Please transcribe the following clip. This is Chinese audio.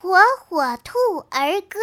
火火兔儿歌。